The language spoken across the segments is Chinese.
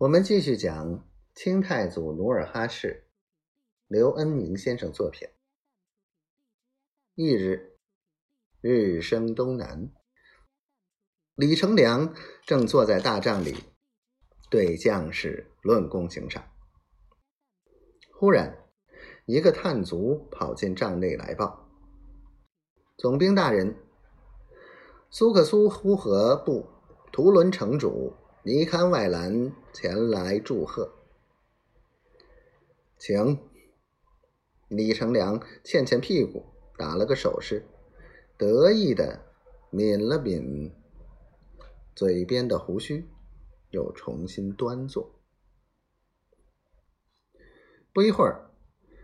我们继续讲清太祖努尔哈赤，刘恩明先生作品。翌日，日升东南，李成梁正坐在大帐里，对将士论功行赏。忽然，一个探卒跑进帐内来报：“总兵大人，苏克苏呼和部图伦城主。”尼堪外兰前来祝贺，请。李成梁欠欠屁股，打了个手势，得意的抿了抿嘴边的胡须，又重新端坐。不一会儿，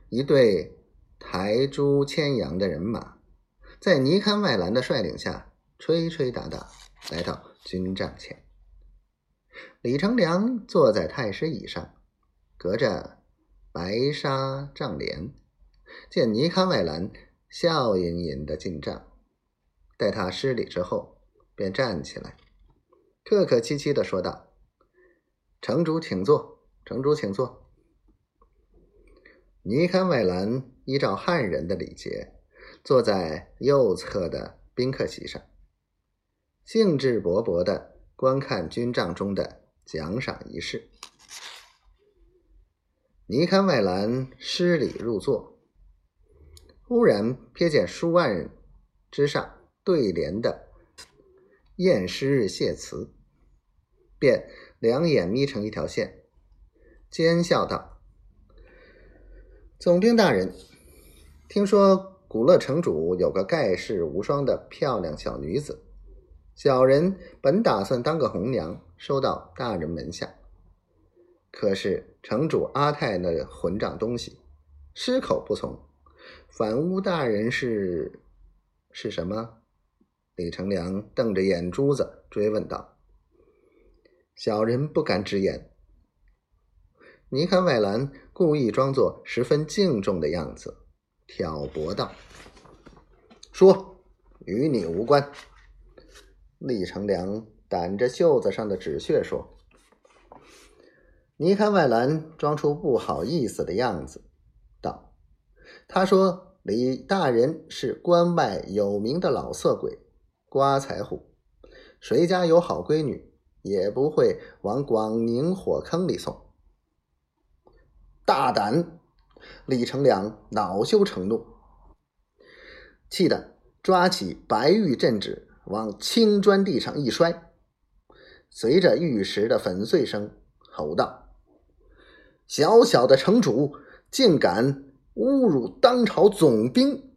一队抬猪牵羊的人马，在尼堪外兰的率领下，吹吹打打来到军帐前。李成梁坐在太师椅上，隔着白纱帐帘，见尼堪外兰笑吟吟的进帐，待他施礼之后，便站起来，客客气气的说道：“城主请坐，城主请坐。”尼堪外兰依照汉人的礼节，坐在右侧的宾客席上，兴致勃勃的。观看军帐中的奖赏仪式，尼堪外兰施礼入座，忽然瞥见书案之上对联的验诗谢词，便两眼眯成一条线，奸笑道：“总兵大人，听说古乐城主有个盖世无双的漂亮小女子。”小人本打算当个红娘，收到大人门下。可是城主阿泰那混账东西，矢口不从，反诬大人是是什么？李成梁瞪着眼珠子追问道：“小人不敢直言。”尼堪外兰故意装作十分敬重的样子，挑拨道：“说，与你无关。”李成梁掸着袖子上的纸屑说：“尼堪外兰装出不好意思的样子，道：‘他说李大人是关外有名的老色鬼、刮财户，谁家有好闺女，也不会往广宁火坑里送。’大胆！”李成良恼羞成怒，气得抓起白玉镇纸。往青砖地上一摔，随着玉石的粉碎声，吼道：“小小的城主竟敢侮辱当朝总兵！”